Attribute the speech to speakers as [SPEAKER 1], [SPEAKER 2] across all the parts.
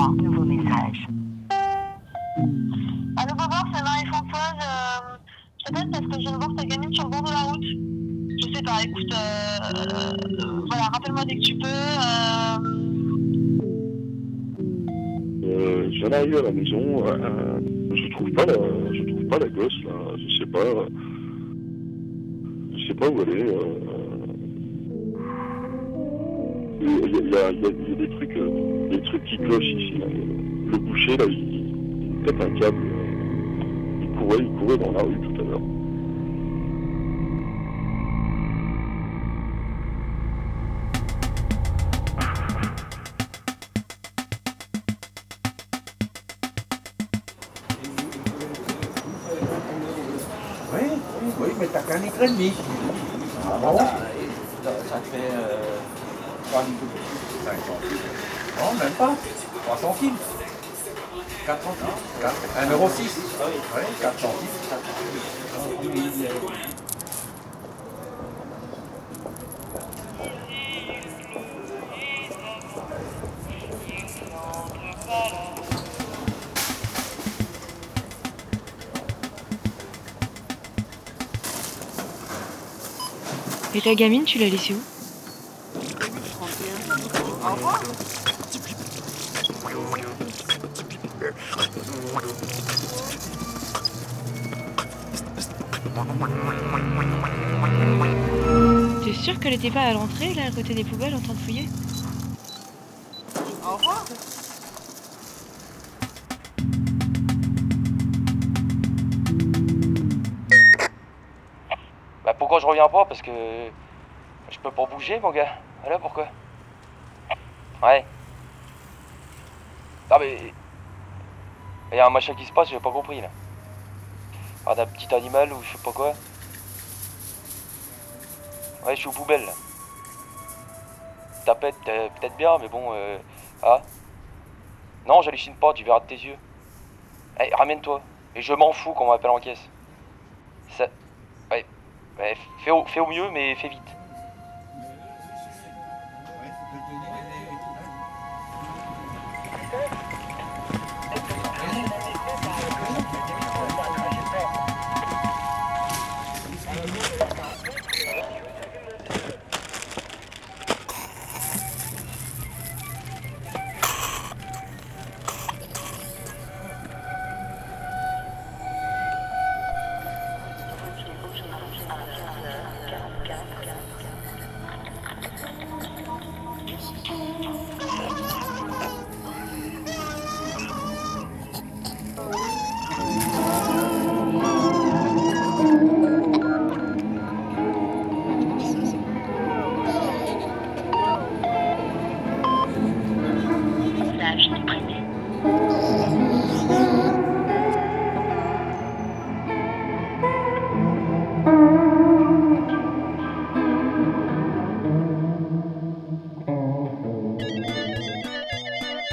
[SPEAKER 1] 3 nouveaux messages.
[SPEAKER 2] Allô Bobo, c'est Marie-Françoise. Euh, je t'appelle parce que je viens de voir ta gamine sur le bord de la route. Je sais pas, écoute, euh, euh, voilà, rappelle-moi dès que tu peux. Euh,
[SPEAKER 3] Euh, je viens d'arriver à la maison, euh, je trouve pas la, je trouve pas la gosse là, je sais pas, je sais pas où elle est. Il y, a, il y a- il y a- il y a des trucs, euh, des trucs qui clochent ici. là. Le boucher là, il, il pète un câble. euh, Il courait, il courait dans la rue tout à l'heure.
[SPEAKER 4] Oui, oui, mais t'as qu'un litre et demi. Ah bon?
[SPEAKER 5] Ça, ça te fait euh, 3 litres de plus.
[SPEAKER 4] 5 centimes. Non, même pas. 3 centimes. 4 centimes. 4, 1 euro 6. Oui, 4 centimes.
[SPEAKER 6] Et ta gamine, tu l'as laissée où? T'es sûr qu'elle était pas à l'entrée, là, à côté des poubelles, en train de fouiller
[SPEAKER 2] Au revoir.
[SPEAKER 5] Bah pourquoi je reviens pas? Parce que je peux pas bouger mon gars. Voilà pourquoi. Ouais. Ah mais... Il y a un machin qui se passe, j'ai pas compris là. Ah d'un petit animal ou je sais pas quoi. Ouais je suis aux poubelles là. Tapette euh, peut-être bien mais bon euh... Ah Non j'hallucine pas, tu verras de tes yeux. Eh ramène-toi. Et je m'en fous qu'on m'appelle en caisse. Ça... Ouais. Fais au mieux, mais fais vite.
[SPEAKER 1] Message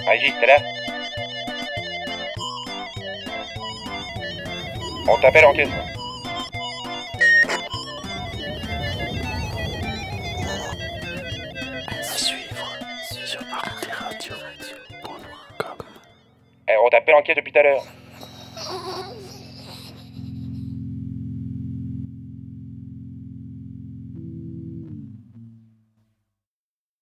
[SPEAKER 5] Vas-y, t'es là On t'appelle en caisse. Eh, on t'appelle en caisse depuis tout à l'heure.